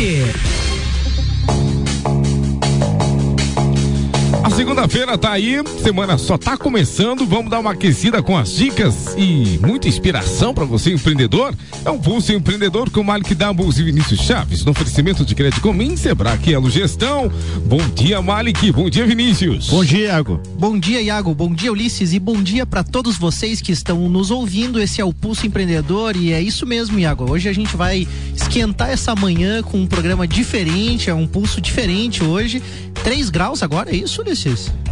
Inter. Segunda-feira tá aí, semana só tá começando. Vamos dar uma aquecida com as dicas e muita inspiração para você, empreendedor. É um Pulso Empreendedor com Malik Doubles e Vinícius Chaves, no oferecimento de crédito comum, Sebrae Elo Gestão. Bom dia, Malik. Bom dia, Vinícius. Bom dia, Iago. Bom dia, Iago. Bom dia, Ulisses. E bom dia para todos vocês que estão nos ouvindo. Esse é o Pulso Empreendedor e é isso mesmo, Iago. Hoje a gente vai esquentar essa manhã com um programa diferente, é um pulso diferente hoje. 3 graus agora, é isso, Ulisses?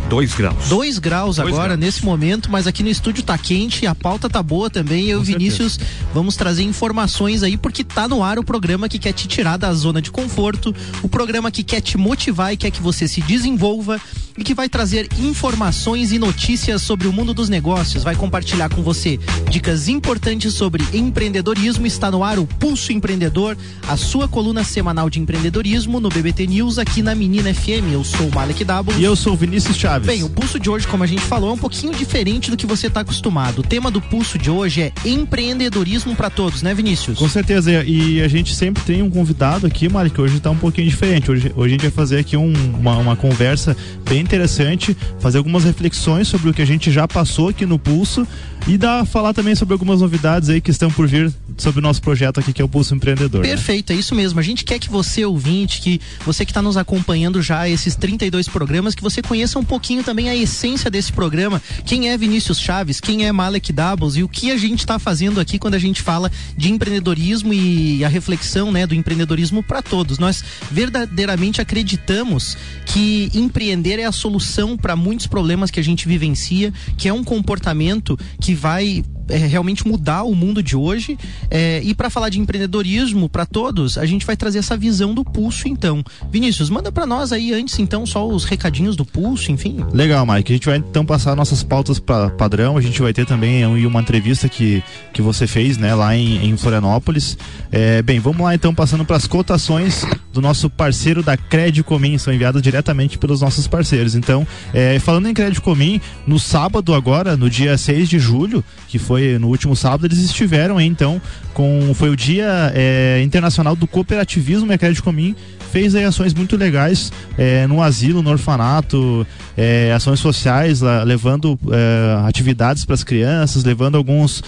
2 graus. 2 graus Dois agora, graus. nesse momento, mas aqui no estúdio tá quente, a pauta tá boa também. Eu e o Vinícius vamos trazer informações aí, porque tá no ar o programa que quer te tirar da zona de conforto, o programa que quer te motivar e quer que você se desenvolva e que vai trazer informações e notícias sobre o mundo dos negócios. Vai compartilhar com você dicas importantes sobre empreendedorismo. Está no ar o Pulso Empreendedor, a sua coluna semanal de empreendedorismo no BBT News aqui na Menina FM. Eu sou o Malek Dabo. E eu sou o Vinícius Chaves. Bem, o pulso de hoje, como a gente falou, é um pouquinho diferente do que você está acostumado. O tema do pulso de hoje é empreendedorismo para todos, né, Vinícius? Com certeza, e a gente sempre tem um convidado aqui, Mari, que hoje tá um pouquinho diferente. Hoje, hoje a gente vai fazer aqui um- uma, uma conversa bem interessante, fazer algumas reflexões sobre o que a gente já passou aqui no Pulso e dar, falar também sobre algumas novidades aí que estão por vir sobre o nosso projeto aqui, que é o Pulso Empreendedor. né? Perfeito, é isso mesmo. A gente quer que você, ouvinte, que você que está nos acompanhando já esses 32 programas, que você conheça um pouquinho também a essência desse programa. Quem é Vinícius Chaves, quem é Malek Doubles e o que a gente está fazendo aqui quando a gente fala de empreendedorismo e a reflexão né, do empreendedorismo para todos. Nós verdadeiramente acreditamos que empreender é a solução para muitos problemas que a gente vivencia, que é um comportamento que vai é, realmente mudar o mundo de hoje. É, e para falar de empreendedorismo para todos, a gente vai trazer essa visão do pulso, então. Vinícius, manda para nós aí antes, então, só os recadinhos do pulso, enfim. Legal, Mike. A gente vai então passar nossas pautas para padrão. A gente vai ter também um- uma entrevista que, que você fez, né, lá em, em Florianópolis. É, bem, vamos lá então passando para as cotações do nosso parceiro da Credicomim, são enviadas diretamente pelos nossos parceiros. Então, é, falando em Credicomim, no sábado agora, no dia 6 de julho, que foi no último sábado, eles estiveram então com foi o Dia é, Internacional do Cooperativismo e a Credicomim fez aí ações muito legais é, no asilo, no orfanato, é, ações sociais, lá, levando atividades para as crianças, levando alguns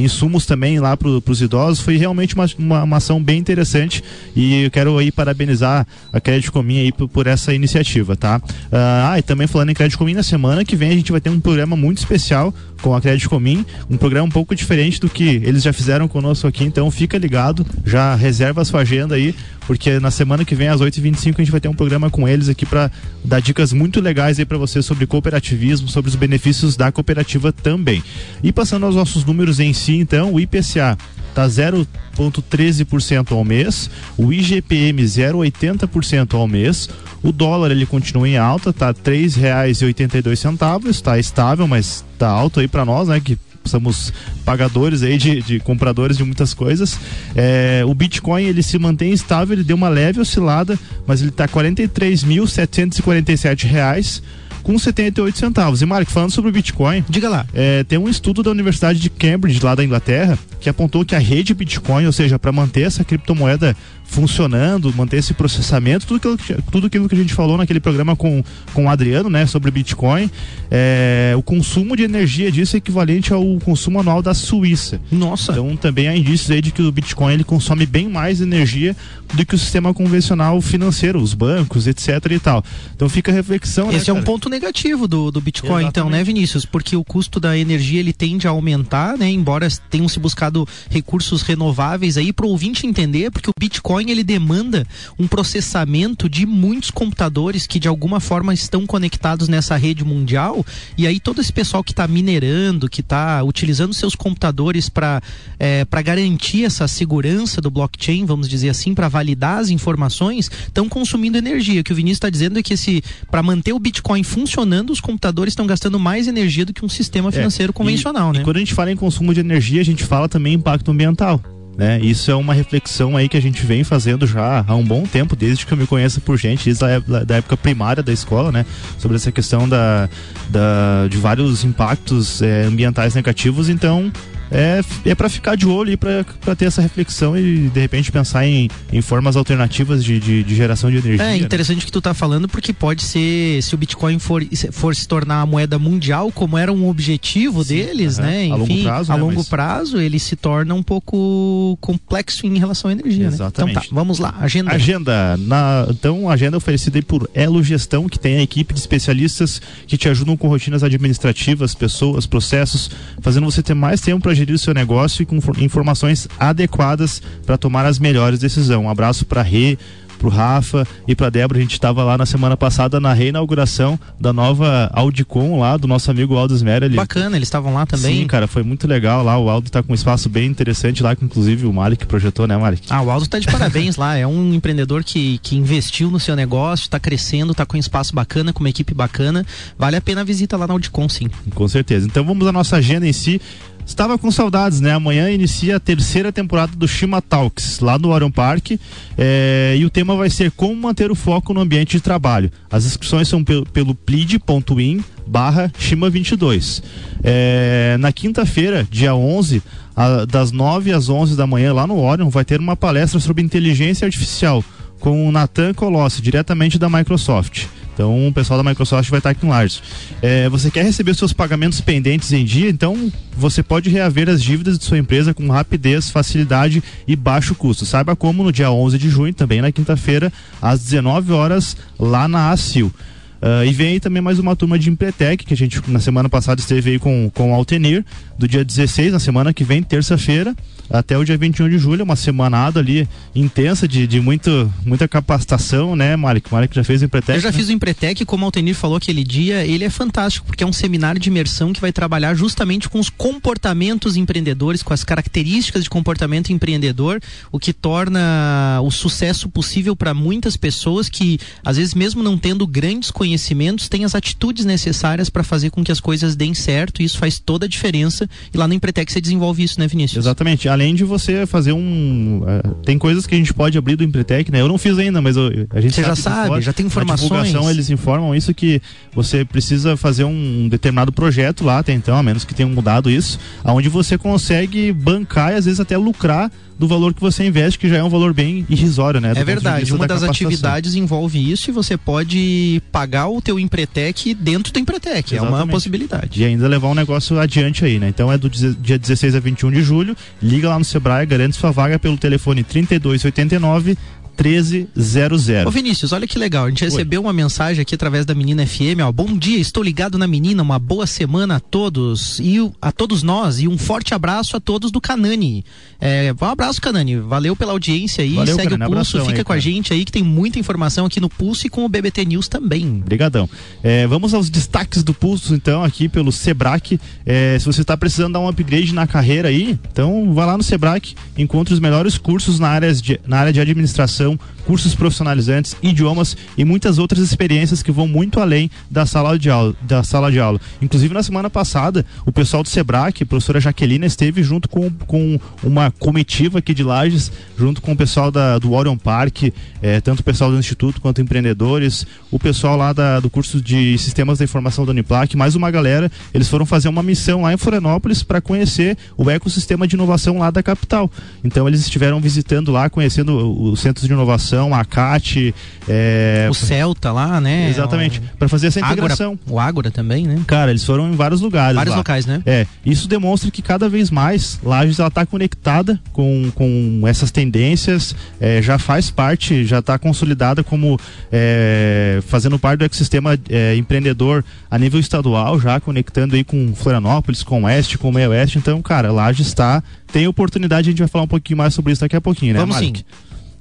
insumos também lá para os idosos. Foi realmente uma, uma, uma ação bem interessante e eu quero aí parabenizar a Crédito Comim aí por, por essa iniciativa, tá? Ah, e também falando em Crédito Comim, na semana que vem a gente vai ter um programa muito especial com a Crédito Comim, um programa um pouco diferente do que eles já fizeram conosco aqui, então fica ligado, já reserva a sua agenda aí, porque na semana que vem às 8h25 a gente vai ter um programa com eles aqui para dar dicas muito legais aí para você sobre cooperativismo, sobre os benefícios da cooperativa também. E passando aos nossos números em si, então, o IPCA tá 0,13% ao mês, o IGPM 0,80% ao mês, o dólar ele continua em alta, tá R$ 3,82, está estável, mas tá alto aí para nós, né, que somos pagadores aí de, de compradores de muitas coisas. É, o Bitcoin ele se mantém estável, ele deu uma leve oscilada, mas ele está 43.747 reais com 78 centavos. E Marco, falando sobre o Bitcoin, diga lá. É, tem um estudo da Universidade de Cambridge lá da Inglaterra que apontou que a rede Bitcoin, ou seja, para manter essa criptomoeda funcionando, manter esse processamento, tudo aquilo, que, tudo aquilo que a gente falou naquele programa com, com o Adriano, né, sobre Bitcoin, é, o consumo de energia disso é equivalente ao consumo anual da Suíça. Nossa. Então também há indícios aí de que o Bitcoin ele consome bem mais energia do que o sistema convencional financeiro, os bancos, etc e tal. Então fica a reflexão, né, Esse é um ponto negativo do, do Bitcoin, então, Exatamente. né, Vinícius? Porque o custo da energia ele tende a aumentar, né? Embora tenham se buscado recursos renováveis aí para o ouvinte entender, porque o Bitcoin ele demanda um processamento de muitos computadores que de alguma forma estão conectados nessa rede mundial. E aí todo esse pessoal que está minerando, que está utilizando seus computadores para é, para garantir essa segurança do blockchain, vamos dizer assim, para validar as informações, estão consumindo energia. O que o Vinícius está dizendo é que esse para manter o Bitcoin funcionando, os computadores estão gastando mais energia do que um sistema financeiro É, convencional, e, né? E quando a gente fala em consumo de energia, a gente fala também em impacto ambiental. Né? Isso é uma reflexão aí que a gente vem fazendo já há um bom tempo, desde que eu me conheço por gente, desde a da época primária da escola, né? Sobre essa questão da, da, de vários impactos é, ambientais negativos. Então, é, é para ficar de olho e para ter essa reflexão e de repente pensar em, em formas alternativas de, de, de geração de energia. É né? interessante né? que tu tá falando porque pode ser se o Bitcoin for, for se tornar a moeda mundial como era um objetivo Sim, deles, né? Enfim, a longo prazo, a né? longo Mas... prazo ele se torna um pouco complexo em relação à energia. Exatamente. Né? Então tá, vamos lá, agenda. Agenda. Na, então, agenda oferecida por Elo Gestão, que tem a equipe de especialistas que te ajudam com rotinas administrativas, pessoas, processos, fazendo você ter mais tempo para gerir o seu negócio e com informações adequadas para tomar as melhores decisões. Um abraço para Rê, pro Rafa e pra Débora. A gente estava lá na semana passada na reinauguração da nova Audicom lá, do nosso amigo Aldo Smerali. Bacana, eles estavam lá também. Sim, cara, foi muito legal lá. O Aldo tá com um espaço bem interessante lá, que inclusive o Malik projetou, né, Malik? Ah, o Aldo tá de parabéns lá. É um empreendedor que, que investiu no seu negócio, tá crescendo, tá com um espaço bacana, com uma equipe bacana. Vale a pena a visita lá na Audicom, sim. Com certeza. Então vamos à nossa agenda em si. Estava com saudades, né? Amanhã inicia a terceira temporada do Shima Talks, lá no Orion Park. É, e o tema vai ser como manter o foco no ambiente de trabalho. As inscrições são pelo, pelo plead.in barra Shima 22. É, na quinta-feira, dia 11, a, das 9 às 11 da manhã, lá no Orion, vai ter uma palestra sobre inteligência artificial com o Nathan Colossi, diretamente da Microsoft. Então o pessoal da Microsoft vai estar aqui em Lages. É, você quer receber seus pagamentos pendentes em dia? Então você pode reaver as dívidas de sua empresa com rapidez, facilidade e baixo custo. Saiba como no dia 11 de junho, também na quinta-feira, às 19 horas, lá na ACIL. Uh, e vem aí também mais uma turma de Empretec, que a gente na semana passada esteve aí com, com o Altenir, do dia 16, na semana que vem, terça-feira, até o dia 21 de julho, uma semanada ali intensa de, de muito, muita capacitação, né, Malik? Malik já fez o Empretec? Eu já né? fiz o Empretec, como o Altenir falou aquele dia, ele é fantástico, porque é um seminário de imersão que vai trabalhar justamente com os comportamentos empreendedores, com as características de comportamento empreendedor, o que torna o sucesso possível para muitas pessoas que, às vezes, mesmo não tendo grandes conhecimentos, conhecimentos, tem as atitudes necessárias para fazer com que as coisas deem certo, e isso faz toda a diferença. E lá no Empretec você desenvolve isso, né, Vinícius? Exatamente. Além de você fazer um. Uh, tem coisas que a gente pode abrir do Empretec, né? Eu não fiz ainda, mas eu, a gente Você já sabe, já tem informações. Na divulgação eles informam isso que você precisa fazer um determinado projeto lá até então, a menos que tenham mudado isso, aonde você consegue bancar e às vezes até lucrar do valor que você investe, que já é um valor bem irrisório, né? É verdade. Uma da das atividades envolve isso e você pode pagar o teu Empretec dentro do Empretec. Exatamente. É uma possibilidade. E ainda levar um negócio adiante aí, né? Então é do dia 16 a 21 de julho. Liga lá no Sebrae, garante sua vaga pelo telefone 3289 1300. Ô Vinícius, olha que legal. A gente Oi. recebeu uma mensagem aqui através da Menina FM, ó. Bom dia, estou ligado na menina, uma boa semana a todos e a todos nós e um forte abraço a todos do Canani. É, um abraço, Canani. Valeu pela audiência aí. Valeu, Segue Canani, o Pulso, fica aí, com a gente aí que tem muita informação aqui no Pulso e com o BBT News também. Obrigadão. É, vamos aos destaques do Pulso, então, aqui pelo Sebrac. É, se você está precisando dar um upgrade na carreira aí, então vá lá no Sebrac, encontre os melhores cursos na área de, na área de administração cursos profissionalizantes, idiomas e muitas outras experiências que vão muito além da sala de aula. Da sala de aula. Inclusive, na semana passada, o pessoal do Sebrae, a professora Jaqueline, esteve junto com, com uma comitiva aqui de Lages, junto com o pessoal da, do Orion Park, eh, tanto o pessoal do Instituto quanto empreendedores, o pessoal lá da, do curso de Sistemas da Informação da Uniplac, mais uma galera. Eles foram fazer uma missão lá em Florianópolis para conhecer o ecossistema de inovação lá da capital. Então, eles estiveram visitando lá, conhecendo os centros de inovação, a CAT. É... O Celta lá, né? Exatamente. O... Para fazer essa integração. Ágora, o Ágora também, né? Cara, eles foram em vários lugares. Vários lá. locais, né? É. Isso demonstra que cada vez mais Lages ela está conectada com, com essas tendências, é, já faz parte, já está consolidada como é, fazendo parte do ecossistema é, empreendedor a nível estadual, já conectando aí com Florianópolis, com Oeste, com o Meio Oeste. Então, cara, Lages está tem oportunidade, a gente vai falar um pouquinho mais sobre isso daqui a pouquinho, né? Vamos Malik? sim.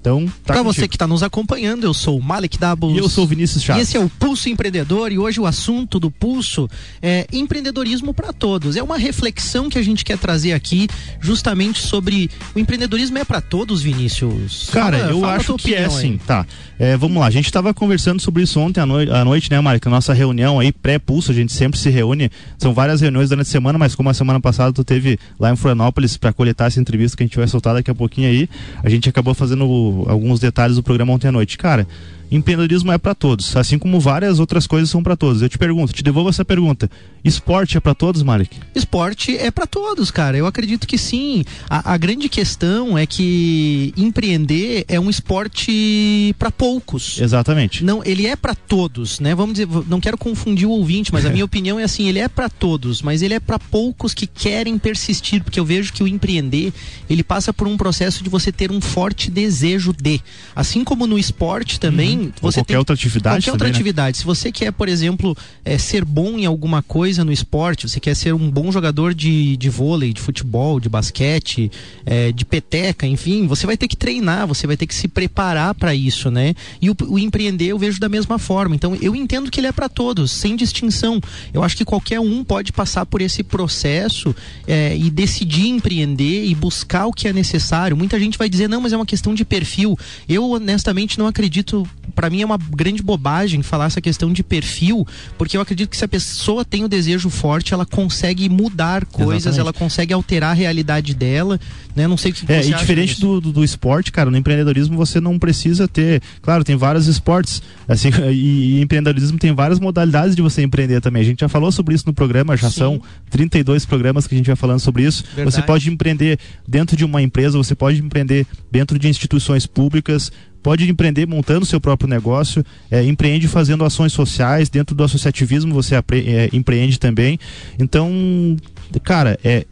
Então, tá Para você que está nos acompanhando, eu sou o Malik Dabos. E eu sou o Vinícius Chaves. E esse é o Pulso Empreendedor e hoje o assunto do Pulso é empreendedorismo para todos. É uma reflexão que a gente quer trazer aqui justamente sobre o empreendedorismo é para todos, Vinícius. Cara, fala, eu fala acho que é assim, tá. É, vamos lá, a gente estava conversando sobre isso ontem à, à noite, né, Malik? Nossa reunião aí pré-pulso, a gente sempre se reúne. São várias reuniões durante a semana, mas como a semana passada tu teve lá em Florianópolis para coletar essa entrevista que a gente vai soltar daqui a pouquinho aí, a gente acabou fazendo alguns detalhes do programa ontem à noite. Cara, empreendedorismo é para todos, assim como várias outras coisas são para todos. Eu te pergunto, te devolvo essa pergunta. Esporte é para todos, Malik? Esporte é para todos, cara. Eu acredito que sim. A, a, grande questão é que empreender é um esporte para poucos. Exatamente. Não, ele é para todos, né? Vamos dizer, não quero confundir o ouvinte, mas a minha opinião é assim, ele é para todos, mas ele é para poucos que querem persistir, porque eu vejo que o empreender, ele passa por um processo de você ter um forte desejo de, assim como no esporte também, uhum. Você qualquer tem, outra atividade, qualquer outra também, né? atividade. Se você quer, por exemplo, é, ser bom em alguma coisa coisa no esporte, você quer ser um bom jogador de, de vôlei, de futebol, de basquete, é, de peteca, enfim, você vai ter que treinar, você vai ter que se preparar para isso, né? E o, o, empreender eu vejo da mesma forma. Então eu entendo que ele é para todos, sem distinção. Eu acho que qualquer um pode passar por esse processo é, e decidir empreender e buscar o que é necessário. Muita gente vai dizer, não, mas é uma questão de perfil. Eu honestamente não acredito, para mim é uma grande bobagem falar essa questão de perfil, porque eu acredito que se a pessoa tem o desejo forte, ela consegue mudar coisas, Exatamente. ela consegue alterar a realidade dela, né? Não sei o que, é, e diferente do, do, do, esporte, cara, no empreendedorismo você não precisa ter, claro, tem vários esportes, assim, e, e, empreendedorismo tem várias modalidades de você empreender também. A gente já falou sobre isso no programa, já Sim. são 32 programas que a gente vai falando sobre isso. Verdade. Você pode empreender dentro de uma empresa, você pode empreender dentro de instituições públicas, pode empreender montando seu próprio negócio, é, empreende fazendo ações sociais, dentro do associativismo você é, empreende também. Então, cara, é,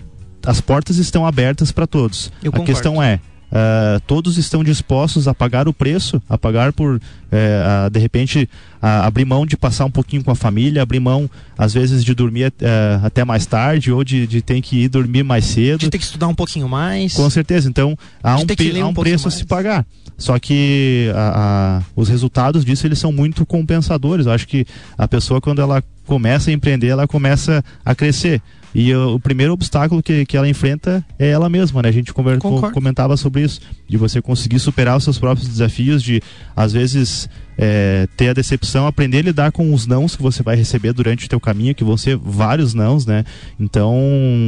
as portas estão abertas para todos. Eu a concordo. questão é, Uh, todos estão dispostos a pagar o preço, a pagar por, é, a, de repente, a, abrir mão de passar um pouquinho com a família, abrir mão, às vezes, de dormir é, até mais tarde ou de, de ter que ir dormir mais cedo. De ter que estudar um pouquinho mais. Com certeza. Então, há um, há um, um preço mais. a se pagar. Só que a, a, os resultados disso eles são muito compensadores. Eu acho que a pessoa quando ela começa a empreender, ela começa a crescer. E o, o primeiro obstáculo que, que ela enfrenta é ela mesma, né? A gente conver, comentava sobre isso, de você conseguir superar os seus próprios desafios, de às vezes é, ter a decepção, aprender a lidar com os nãos que você vai receber durante o teu caminho, que vão ser vários nãos, né? Então,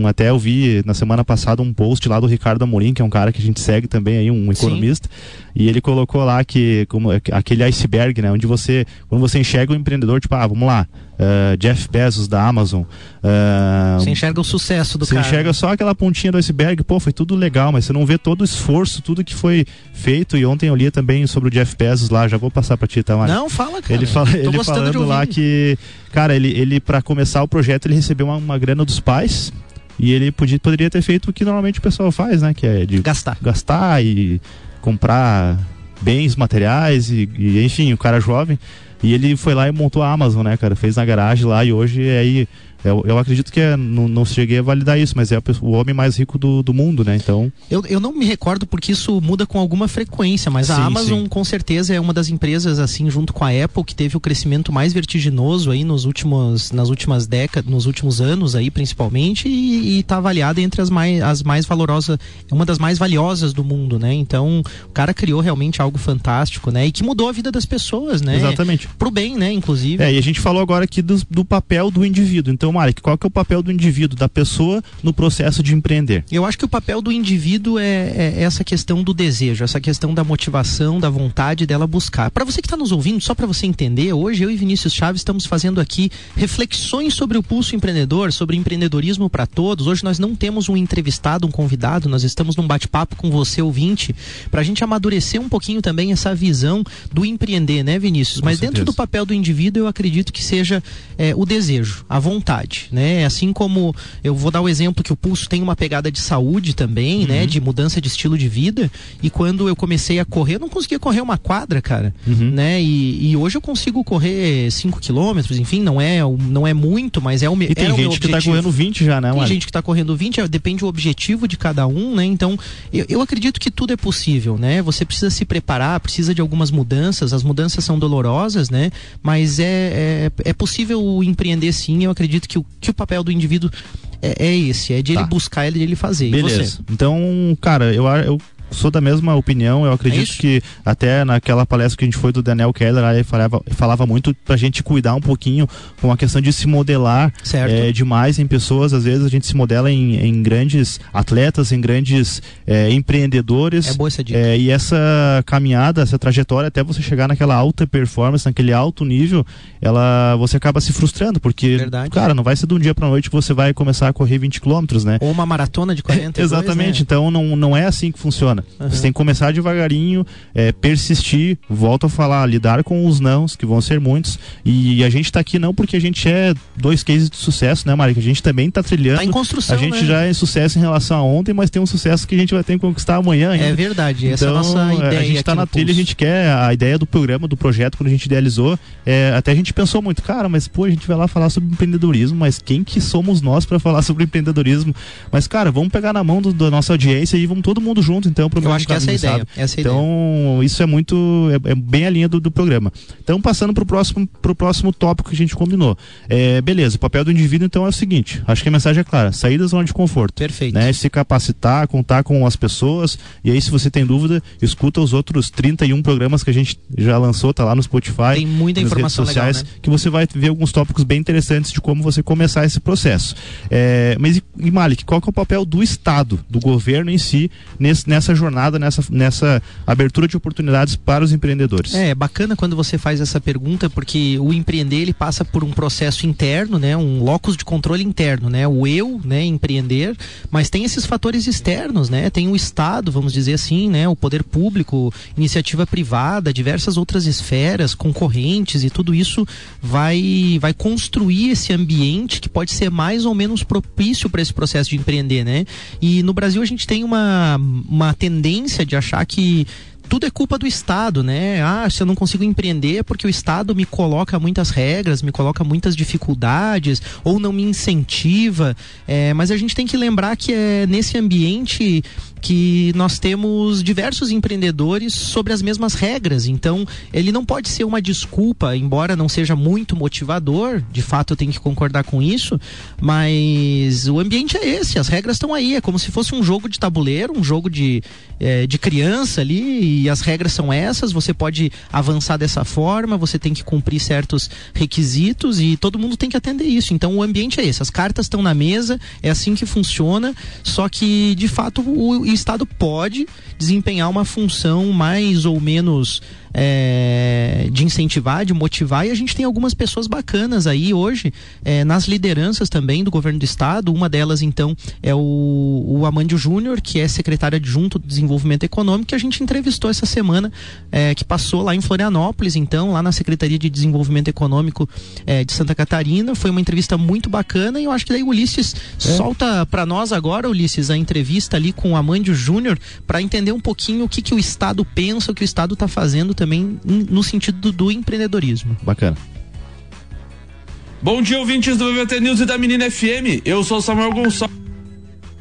até eu vi na semana passada um post lá do Ricardo Amorim, que é um cara que a gente segue também aí, um economista, Sim. e ele colocou lá que como aquele iceberg, né? Onde você, quando você enxerga o empreendedor, tipo, ah, vamos lá, uh, Jeff Bezos da Amazon. Uh, você enxerga o sucesso do você cara. Você enxerga só aquela pontinha do iceberg, pô, foi tudo legal, mas você não vê todo o esforço, tudo que foi feito. E ontem eu li também sobre o Jeff Bezos lá, já vou passar para ti, tá, Mário? Não, fala, cara. Ele, fala, ele falando lá que, cara, ele, ele para começar o projeto, ele recebeu uma, uma grana dos pais. E ele podia, poderia ter feito o que normalmente o pessoal faz, né? Que é de gastar, gastar e comprar bens materiais e, e enfim, o cara jovem. E ele foi lá e montou a Amazon, né, cara? Fez na garagem lá e hoje é aí eu, eu acredito que é, não, não cheguei a validar isso, mas é o homem mais rico do, do mundo, né? Então. Eu, eu não me recordo porque isso muda com alguma frequência, mas sim, a Amazon sim. com certeza é uma das empresas, assim, junto com a Apple, que teve o crescimento mais vertiginoso aí nos últimos, nas últimas décadas, nos últimos anos aí, principalmente, e está avaliada entre as mais, as mais valorosas, é uma das mais valiosas do mundo, né? Então, o cara criou realmente algo fantástico, né? E que mudou a vida das pessoas, né? Exatamente. Pro bem, né? Inclusive. É, e a gente falou agora aqui do, do papel do indivíduo. Então, Malik, qual que é o papel do indivíduo, da pessoa no processo de empreender? Eu acho que o papel do indivíduo é, é essa questão do desejo, essa questão da motivação, da vontade dela buscar. Para você que está nos ouvindo, só para você entender, hoje eu e Vinícius Chaves estamos fazendo aqui reflexões sobre o pulso empreendedor, sobre empreendedorismo para todos. Hoje nós não temos um entrevistado, um convidado, nós estamos num bate-papo com você ouvinte, para a gente amadurecer um pouquinho também essa visão do empreender, né, Vinícius? Com Mas certeza. dentro do papel do indivíduo, eu acredito que seja é, o desejo, a vontade, né? né? Assim como eu vou dar o exemplo que o pulso tem uma pegada de saúde também, né? uhum. né? De mudança de estilo de vida. E quando eu comecei a correr, eu não conseguia correr uma quadra, cara, uhum. né? E, e, hoje eu consigo correr 5 quilômetros, enfim, não é, não é muito, mas é o meu E tem gente que tá correndo 20 já, né? Tem gente que tá correndo 20, é, depende do objetivo de cada um, né? Então, eu, eu acredito que tudo é possível, né? Você precisa se preparar, precisa de algumas mudanças, as mudanças são dolorosas, né? Mas é, é, é possível empreender sim, eu acredito que o, que o papel do indivíduo é, é esse, é de tá. ele buscar, é de ele fazer. Beleza. Então, cara, eu, eu sou da mesma opinião. Eu acredito É que até naquela palestra que a gente foi do Daniel Keller, ele falava, falava muito pra gente cuidar um pouquinho com a questão de se modelar Certo. é, demais em pessoas. Às vezes a gente se modela em, em grandes atletas, em grandes é, empreendedores. É boa essa dica. É, e essa caminhada, essa trajetória até você chegar naquela alta performance, naquele alto nível, ela você acaba se frustrando, porque, Verdade. cara, não vai ser de um dia pra noite que você vai começar a correr 20 quilômetros, né? Ou uma maratona de 42, Exatamente, né? então não, não é assim que funciona. Aham. Você tem que começar devagarinho, é, persistir, volto a falar, lidar com os nãos, que vão ser muitos. E a gente tá aqui não porque a gente é dois cases de sucesso, né, Mari? A gente também tá trilhando. Tá em construção, a gente né? já é sucesso em relação a ontem, mas tem um sucesso que a gente vai ter que conquistar amanhã ainda. É verdade, essa é a Então, nossa ideia. a gente tá no na trilha, a Pulso. gente quer a ideia do programa, do projeto, quando a gente idealizou, é, até a gente pensou muito, cara, mas pô, a gente vai lá falar sobre empreendedorismo, mas quem que somos nós para falar sobre empreendedorismo? Mas, cara, vamos pegar na mão do- da nossa audiência e vamos todo mundo junto, então, pro Eu acho que essa é a ideia. Essa é a ideia. Então, isso é muito, é, é bem a linha do, do programa. Então, passando pro próximo, pro próximo tópico que a gente combinou. É, beleza, o papel do indivíduo, então, é o seguinte, acho que a mensagem é clara, sair da zona de conforto Perfeito. né? Se capacitar, contar com as pessoas. E aí, se você tem dúvida, escuta os outros 31 programas que a gente já lançou, tá lá no Spotify. Tem muita informação redes sociais, legal, né? que você vai ver alguns tópicos bem interessantes de como você começar esse processo. É, mas e, e Malik, qual que é o papel do Estado, do governo em si, nesse- nessa jornada, nessa, nessa abertura de oportunidades para os empreendedores? É, é bacana quando você faz essa pergunta, porque o empreender ele passa por um processo interno, né, um locus de controle interno, né, o eu, né, empreender, mas tem esses fatores externos, né, tem o Estado, vamos dizer assim, né, o poder público, iniciativa privada, diversas outras esferas, concorrentes e tudo isso vai vai construir esse ambiente que pode ser mais ou menos propício para esse processo de empreender, né? E no Brasil a gente tem uma, uma tendência de achar que tudo é culpa do Estado, né? Ah, se eu não consigo empreender é porque o Estado me coloca muitas regras, me coloca muitas dificuldades ou não me incentiva. É, mas a gente tem que lembrar que é nesse ambiente que nós temos diversos empreendedores sobre as mesmas regras. Então, ele não pode ser uma desculpa, embora não seja muito motivador, de fato eu tenho que concordar com isso, mas o ambiente é esse, as regras estão aí, é como se fosse um jogo de tabuleiro, um jogo de, eh, de criança ali, e as regras são essas, você pode avançar dessa forma, você tem que cumprir certos requisitos e todo mundo tem que atender isso. Então o ambiente é esse, as cartas estão na mesa, é assim que funciona, só que de fato o, o Estado pode desempenhar uma função mais ou menos é, de incentivar, de motivar, e a gente tem algumas pessoas bacanas aí hoje é, nas lideranças também do governo do estado. Uma delas, então, é o, o Amândio Júnior, que é secretário adjunto do Desenvolvimento Econômico, que a gente entrevistou essa semana, é, que passou lá em Florianópolis, então, lá na Secretaria de Desenvolvimento Econômico é, de Santa Catarina. Foi uma entrevista muito bacana e eu acho que daí o Ulisses solta para nós agora, Ulisses, a entrevista ali com o Amândio Júnior para entender um pouquinho o que, que o Estado pensa, o que o Estado está fazendo também em- no sentido do, do empreendedorismo. Bacana. Bom dia, ouvintes do BBT News e da Menina FM. Eu sou Samuel Gonçalves.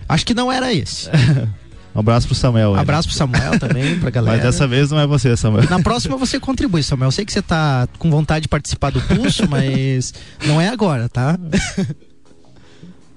Acho que não era esse. Um abraço pro Samuel. aí, né? Abraço pro Samuel também, pra galera. Mas dessa vez não é você, Samuel. Na próxima você contribui, Samuel. Eu sei que você tá com vontade de participar do pulso, mas não é agora, tá?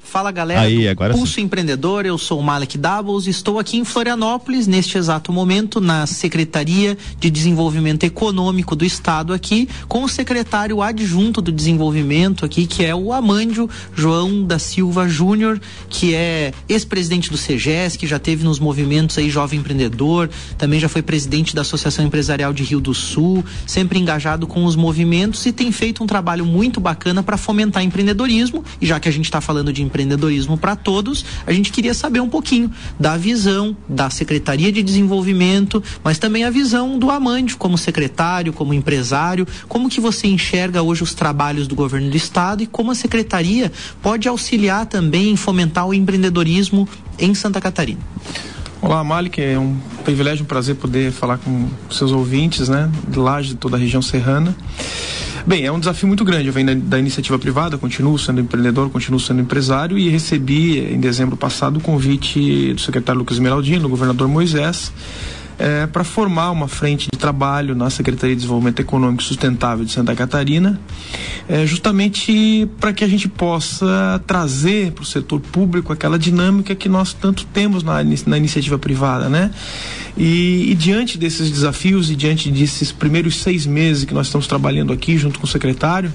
Fala galera Aí, agora Pulso Empreendedor, eu sou o Malek Doubles, estou aqui em Florianópolis neste exato momento na Secretaria de Desenvolvimento Econômico do Estado aqui, com o secretário adjunto do desenvolvimento aqui, que é o Amândio João da Silva Júnior, que é ex-presidente do CEGES, que já teve nos movimentos aí Jovem Empreendedor, também já foi presidente da Associação Empresarial de Rio do Sul, sempre engajado com os movimentos e tem feito um trabalho muito bacana para fomentar empreendedorismo. E já que a gente está falando de empreendedorismo para todos, a gente queria saber um pouquinho da visão da Secretaria de Desenvolvimento, mas também a visão do Amândio como secretário, como empresário, como que você enxerga hoje os trabalhos do governo do estado e como a secretaria pode auxiliar também em fomentar o empreendedorismo em Santa Catarina. Olá, Malik, é um privilégio, um prazer poder falar com seus ouvintes, né, de lá de toda a região serrana. Bem, é um desafio muito grande. Eu venho da, da iniciativa privada, continuo sendo empreendedor, continuo sendo empresário e recebi em dezembro passado o convite do secretário Lucas Esmeraldino, do governador Moisés, é, para formar uma frente de trabalho na Secretaria de Desenvolvimento Econômico Sustentável de Santa Catarina, é, justamente para que a gente possa trazer para o setor público aquela dinâmica que nós tanto temos na, na iniciativa privada, né? E, e, diante desses desafios e diante desses primeiros seis meses que nós estamos trabalhando aqui junto com o secretário,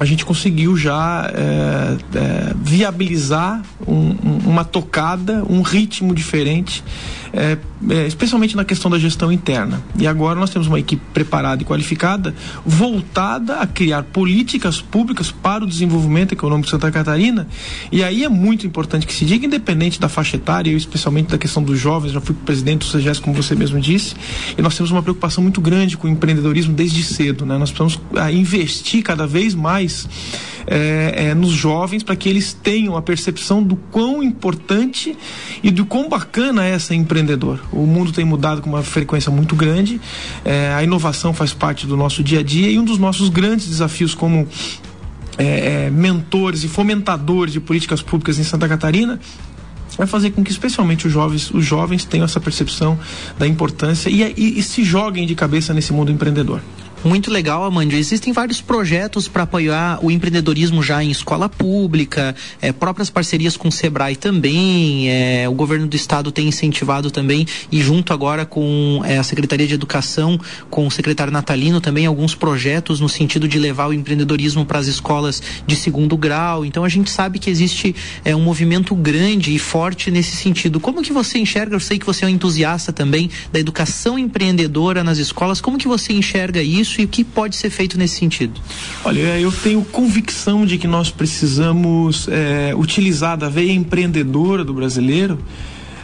a gente conseguiu já é, é, viabilizar um, um, uma tocada, um ritmo diferente é, é, especialmente na questão da gestão interna. E agora nós temos uma equipe preparada e qualificada, voltada a criar políticas públicas para o desenvolvimento econômico de Santa Catarina. E aí é muito importante que se diga, independente da faixa etária, especialmente da questão dos jovens, já fui presidente do CGS, como você mesmo disse, e nós temos uma preocupação muito grande com o empreendedorismo desde cedo. Né? Nós precisamos ah, investir cada vez mais é, é, nos jovens para que eles tenham a percepção do quão importante e do quão bacana é ser empreendedor. O mundo tem mudado com uma frequência muito grande, é, a inovação faz parte do nosso dia a dia e um dos nossos grandes desafios como é, é, mentores e fomentadores de políticas públicas em Santa Catarina vai fazer com que especialmente os jovens, os jovens tenham essa percepção da importância e, e, e se joguem de cabeça nesse mundo empreendedor. Muito legal, Amandio. Existem vários projetos para apoiar o empreendedorismo já em escola pública, é, próprias parcerias com o Sebrae também. É, o governo do estado tem incentivado também, e junto agora com é, a Secretaria de Educação, com o secretário Natalino, também alguns projetos no sentido de levar o empreendedorismo para as escolas de segundo grau. Então a gente sabe que existe é, um movimento grande e forte nesse sentido. Como que você enxerga? Eu sei que você é um entusiasta também da educação empreendedora nas escolas. Como que você enxerga isso? Isso e o que pode ser feito nesse sentido? Olha, eu tenho convicção de que nós precisamos é, utilizar da veia empreendedora do brasileiro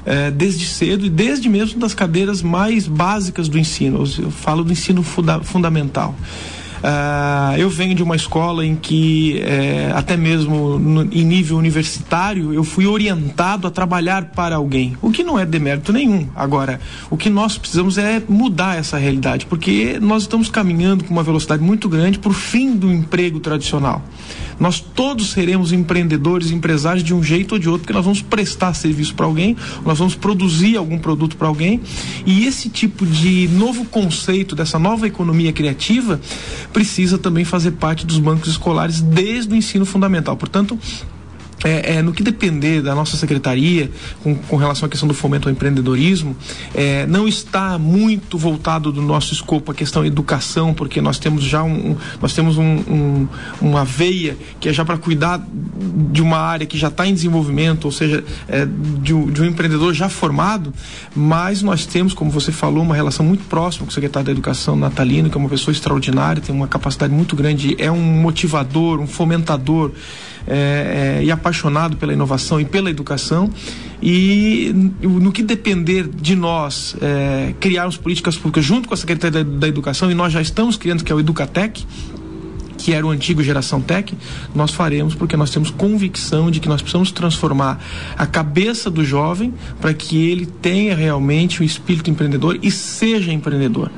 é, desde cedo e desde mesmo das cadeiras mais básicas do ensino. Eu falo do ensino funda fundamental. Uh, eu venho de uma escola em que, é, até mesmo no, em nível universitário, eu fui orientado a trabalhar para alguém, o que não é demérito nenhum. Agora, o que nós precisamos é mudar essa realidade, porque nós estamos caminhando com uma velocidade muito grande para o fim do emprego tradicional. Nós todos seremos empreendedores, empresários de um jeito ou de outro, porque nós vamos prestar serviço para alguém, nós vamos produzir algum produto para alguém, e esse tipo de novo conceito, dessa nova economia criativa, precisa também fazer parte dos bancos escolares desde o ensino fundamental. Portanto, é, é, no que depender da nossa secretaria com, com, relação à questão do fomento ao empreendedorismo, é, não está muito voltado do nosso escopo a questão educação, porque nós temos já um, nós temos um, um, uma veia que é já para cuidar de uma área que já está em desenvolvimento, ou seja, é, de, de, um empreendedor já formado, mas nós temos, como você falou, uma relação muito próxima com o secretário da Educação, Natalino, que é uma pessoa extraordinária, tem uma capacidade muito grande, é um motivador, um fomentador é, é, e apaixonado pela inovação e pela educação. E no que depender de nós é, criarmos políticas públicas junto com a Secretaria da, da Educação, e nós já estamos criando, que é o Educatec, que era o antigo Geração Tech, nós faremos porque nós temos convicção de que nós precisamos transformar a cabeça do jovem para que ele tenha realmente o um espírito empreendedor e seja empreendedor.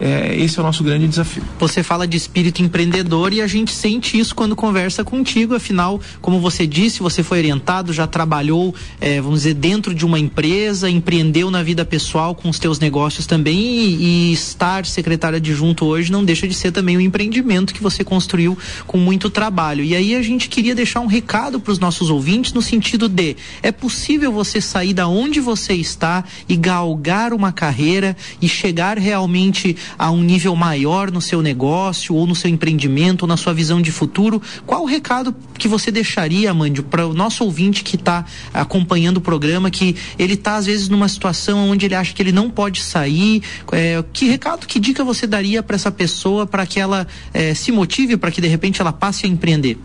É, esse é o nosso grande desafio. Você fala de espírito empreendedor e a gente sente isso quando conversa contigo. Afinal, como você disse, você foi orientado, já trabalhou, é, vamos dizer, dentro de uma empresa, empreendeu na vida pessoal com os teus negócios também e, e estar secretário adjunto hoje não deixa de ser também um empreendimento que você construiu com muito trabalho. E aí a gente queria deixar um recado para os nossos ouvintes no sentido de é possível você sair da onde você está e galgar uma carreira e chegar realmente a um nível maior no seu negócio ou no seu empreendimento ou na sua visão de futuro, qual o recado que você deixaria, Mandio, para o nosso ouvinte que está acompanhando o programa, que ele está às vezes numa situação onde ele acha que ele não pode sair? É, que recado, que dica você daria para essa pessoa para que ela é, se motive, para que de repente ela passe a empreender?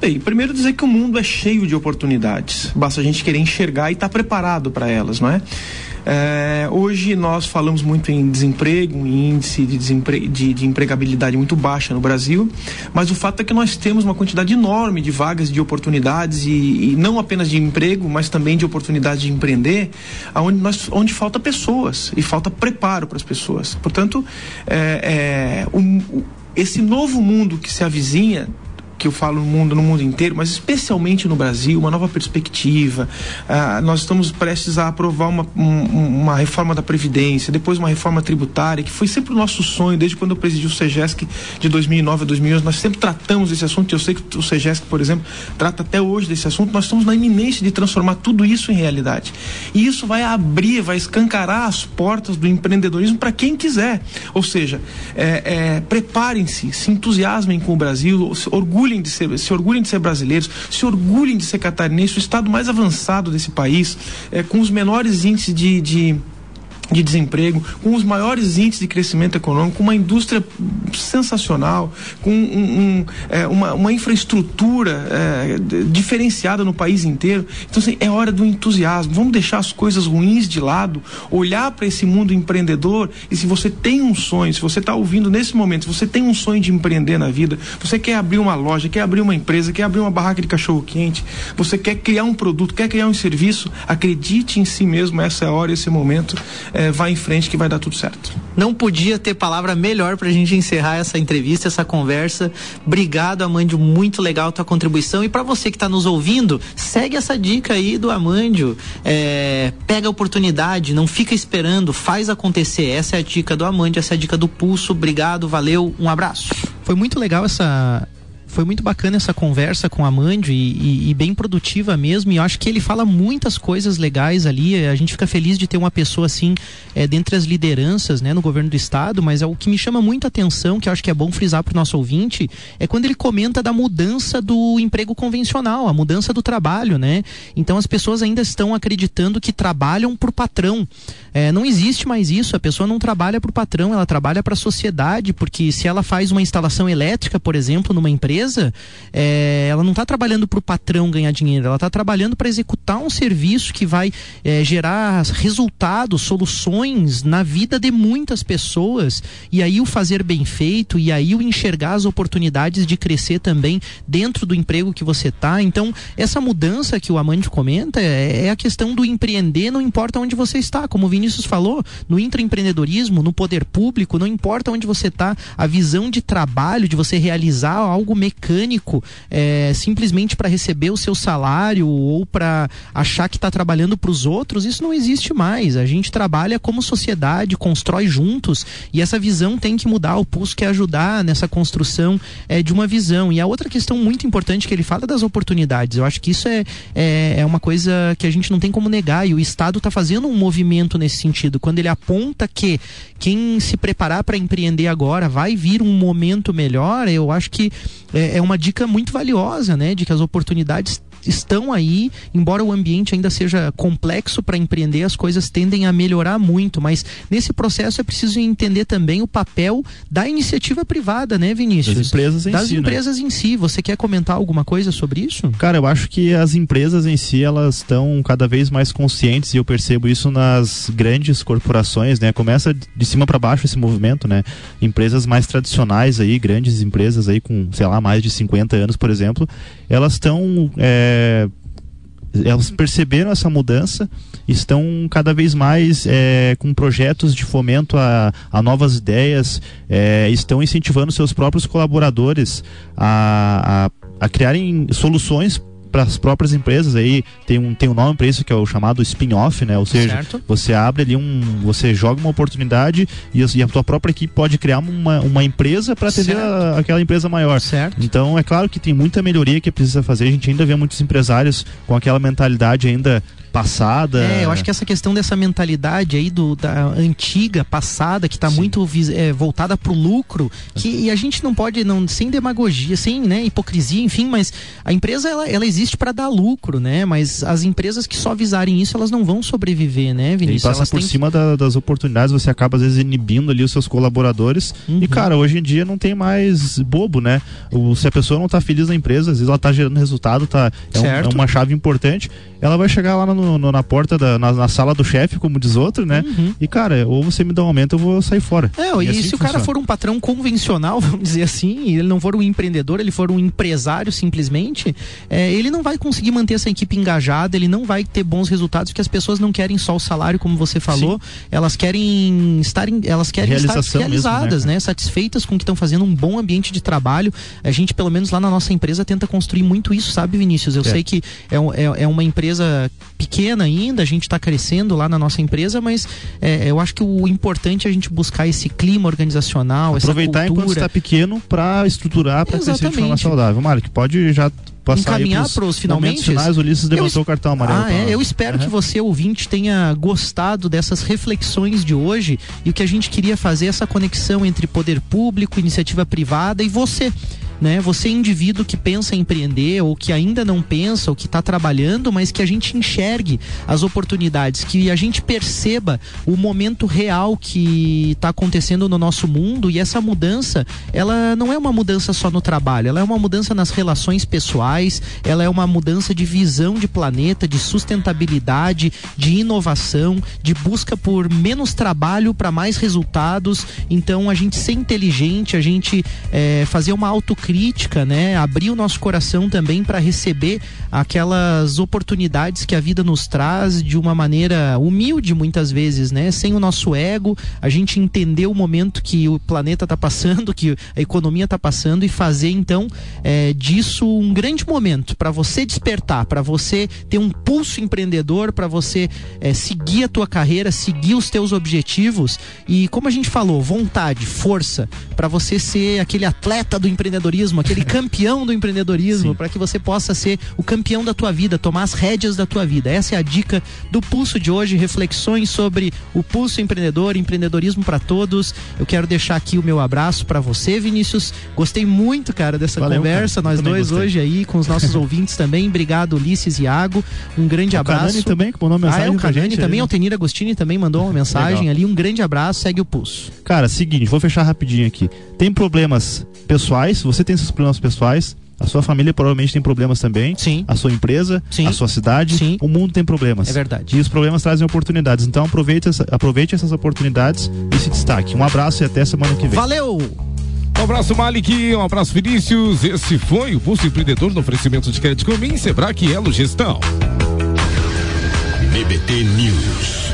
Bem, primeiro dizer que o mundo é cheio de oportunidades. Basta a gente querer enxergar e estar tá preparado para elas, não é? É, hoje nós falamos muito em desemprego, em índice de, desempre... de, de, empregabilidade muito baixa no Brasil, mas o fato é que nós temos uma quantidade enorme de vagas, de oportunidades, e, e não apenas de emprego, mas também de oportunidades de empreender, onde, nós, onde falta pessoas e falta preparo para as pessoas. Portanto, é, é, esse novo mundo que se avizinha que eu falo no mundo, no mundo inteiro, mas especialmente no Brasil, uma nova perspectiva. Ah, nós estamos prestes a aprovar uma, um, uma reforma da Previdência, depois uma reforma tributária, que foi sempre o nosso sonho, desde quando eu presidi o SEGESC de 2009 a 2011. Nós sempre tratamos desse assunto, eu sei que o SEGESC, por exemplo, trata até hoje desse assunto. Nós estamos na iminência de transformar tudo isso em realidade. E isso vai abrir, vai escancarar as portas do empreendedorismo para quem quiser. Ou seja, é, é, preparem-se, se entusiasmem com o Brasil, se orgulhem de ser, se orgulhem de ser brasileiros, se orgulhem de ser catarinense, o estado mais avançado desse país, é, com os menores índices de, de de desemprego, com os maiores índices de crescimento econômico, com uma indústria sensacional, com um, um, é, uma, uma, infraestrutura é, diferenciada no país inteiro. Então, assim, é hora do entusiasmo. Vamos deixar as coisas ruins de lado, olhar para esse mundo empreendedor e se você tem um sonho, se você está ouvindo nesse momento, se você tem um sonho de empreender na vida, você quer abrir uma loja, quer abrir uma empresa, quer abrir uma barraca de cachorro quente, você quer criar um produto, quer criar um serviço, acredite em si mesmo, essa é a hora, esse momento é, vai em frente que vai dar tudo certo. Não podia ter palavra melhor para a gente encerrar essa entrevista, essa conversa. Obrigado, Amandio, muito legal a tua contribuição. E para você que está nos ouvindo, segue essa dica aí do Amandio. É, pega a oportunidade, não fica esperando, faz acontecer. Essa é a dica do Amandio, essa é a dica do Pulso. Obrigado, valeu, um abraço. Foi muito legal essa foi muito bacana essa conversa com a Mandio e, e, e, bem produtiva mesmo. E eu acho que ele fala muitas coisas legais ali. A gente fica feliz de ter uma pessoa assim é, dentre as lideranças né, no governo do estado. Mas é o que me chama muita atenção, que eu acho que é bom frisar para o nosso ouvinte, é quando ele comenta da mudança do emprego convencional, a mudança do trabalho, né? Então as pessoas ainda estão acreditando que trabalham por patrão. É, não existe mais isso. A pessoa não trabalha por patrão, ela trabalha para a sociedade, porque se ela faz uma instalação elétrica, por exemplo, numa empresa empresa, é, ela não está trabalhando para o patrão ganhar dinheiro, ela está trabalhando para executar um serviço que vai é, gerar resultados, soluções na vida de muitas pessoas. E aí o fazer bem feito, e aí o enxergar as oportunidades de crescer também dentro do emprego que você está. Então, essa mudança que o Amante comenta é, é a questão do empreender, não importa onde você está. Como o Vinícius falou, no intraempreendedorismo, no poder público, não importa onde você está, a visão de trabalho, de você realizar algo mecânico é, simplesmente para receber o seu salário ou para achar que está trabalhando para os outros, isso não existe mais. A gente trabalha como sociedade, constrói juntos e essa visão tem que mudar. O Pulso quer ajudar nessa construção é, de uma visão. E a outra questão muito importante que ele fala é das oportunidades. Eu acho que isso é, é, é uma coisa que a gente não tem como negar e o Estado está fazendo um movimento nesse sentido. Quando ele aponta que quem se preparar para empreender agora vai vir um momento melhor, eu acho que é, é uma dica muito valiosa, né? De que as oportunidades estão aí, embora o ambiente ainda seja complexo para empreender, as coisas tendem a melhorar muito, mas nesse processo é preciso entender também o papel da iniciativa privada, né, Vinícius? Das empresas em das si. Das empresas né? em si. Você quer comentar alguma coisa sobre isso? Cara, eu acho que as empresas em si, elas estão cada vez mais conscientes e eu percebo isso nas grandes corporações, né? Começa de cima para baixo esse movimento, né? Empresas mais tradicionais aí, grandes empresas aí com, sei lá, mais de 50 anos, por exemplo, elas estão é, é, elas perceberam essa mudança, estão cada vez mais é, com projetos de fomento a, a novas ideias, é, estão incentivando seus próprios colaboradores a, a, a criarem soluções para as próprias empresas aí tem um tem um nome para isso que é o chamado spin-off, né? Ou seja, certo. você abre ali um você joga uma oportunidade e, e a tua própria equipe pode criar uma, uma empresa para atender a, aquela empresa maior. Certo. Então é claro que tem muita melhoria que precisa fazer. A gente ainda vê muitos empresários com aquela mentalidade ainda passada. É, eu acho que essa questão dessa mentalidade aí do, da antiga, passada, que está muito é, voltada para o lucro, que e a gente não pode, não, sem demagogia, sem né, hipocrisia, enfim, mas a empresa ela, ela existe para dar lucro, né? Mas as empresas que só visarem isso, elas não vão sobreviver, né, Vinícius? E passa elas por cima que... da, das oportunidades, você acaba às vezes inibindo ali os seus colaboradores. Uhum. E, cara, hoje em dia não tem mais bobo, né? O, se a pessoa não está feliz na empresa, às vezes ela está gerando resultado, tá, é, um, é, uma chave importante, ela vai chegar lá no no, no, na porta da na, na, sala do chefe, como diz outro, né? Uhum. E cara, ou você me dá um aumento, eu vou sair fora. É, e, e assim se o cara for um patrão convencional, vamos dizer assim, e ele não for um empreendedor, ele for um empresário simplesmente, é, ele não vai conseguir manter essa equipe engajada, ele não vai ter bons resultados, porque as pessoas não querem só o salário, como você falou, Sim. elas querem estar, elas querem estar realizadas, mesmo, né? né? Satisfeitas com o que estão fazendo, um bom ambiente de trabalho. A gente, pelo menos lá na nossa empresa, tenta construir muito isso, sabe, Vinícius? Eu é. sei que é, é, é, uma empresa pequena ainda, a gente está crescendo lá na nossa empresa, mas é, eu acho que o importante é a gente buscar esse clima organizacional, Aproveitar essa cultura. enquanto está pequeno para estruturar, para crescer de forma saudável. Mário, que pode já encaminhar para os finalmente. Finais, o Ulisses levantou eu, o cartão amarelo. Ah, é, eu espero uhum. que você, ouvinte, tenha gostado dessas reflexões de hoje e o que a gente queria fazer essa conexão entre poder público, iniciativa privada e você né? Você é indivíduo que pensa em empreender ou que ainda não pensa ou que está trabalhando, mas que a gente enxergue as oportunidades, que a gente perceba o momento real que está acontecendo no nosso mundo e essa mudança, ela não é uma mudança só no trabalho, ela é uma mudança nas relações pessoais, ela é uma mudança de visão de planeta, de sustentabilidade, de inovação, de busca por menos trabalho para mais resultados. Então a gente ser inteligente, a gente é, fazer uma autocrítica crítica, né? Abrir o nosso coração também para receber aquelas oportunidades que a vida nos traz de uma maneira humilde muitas vezes, né? Sem o nosso ego, a gente entender o momento que o planeta está passando, que a economia está passando e fazer então é, disso um grande momento para você despertar, para você ter um pulso empreendedor, para você é, seguir a tua carreira, seguir os teus objetivos e como a gente falou, vontade, força para você ser aquele atleta do empreendedorismo empreendedorismo, aquele campeão do empreendedorismo, para que você possa ser o campeão da tua vida, tomar as rédeas da tua vida. Essa é a dica do Pulso de hoje, reflexões sobre o Pulso Empreendedor, empreendedorismo para todos. Eu quero deixar aqui o meu abraço para você, Vinícius. Gostei muito, cara, dessa Valeu, conversa. Cara. Nós dois gostei. hoje aí com os nossos ouvintes também. Obrigado, Ulisses e Iago. Um grande o abraço. O Canani também que mandou mensagem ah, é, o Canani também, ali, Altenir Agostini também mandou uma mensagem ali. Um grande abraço, segue o pulso. Cara, seguinte, vou fechar rapidinho aqui. Tem problemas pessoais, você tem seus problemas pessoais, a sua família provavelmente tem problemas também. Sim. A sua empresa, Sim. a sua cidade. Sim. O mundo tem problemas. É verdade. E os problemas trazem oportunidades. Então aproveite, essa, aproveite essas oportunidades e se destaque. Um abraço e até semana que vem. Valeu! Um abraço, Malik. Um abraço, Vinícius. Esse foi o Pulso Empreendedor no oferecimento de crédito comum, Sebrae e Elo Gestão. BBT News.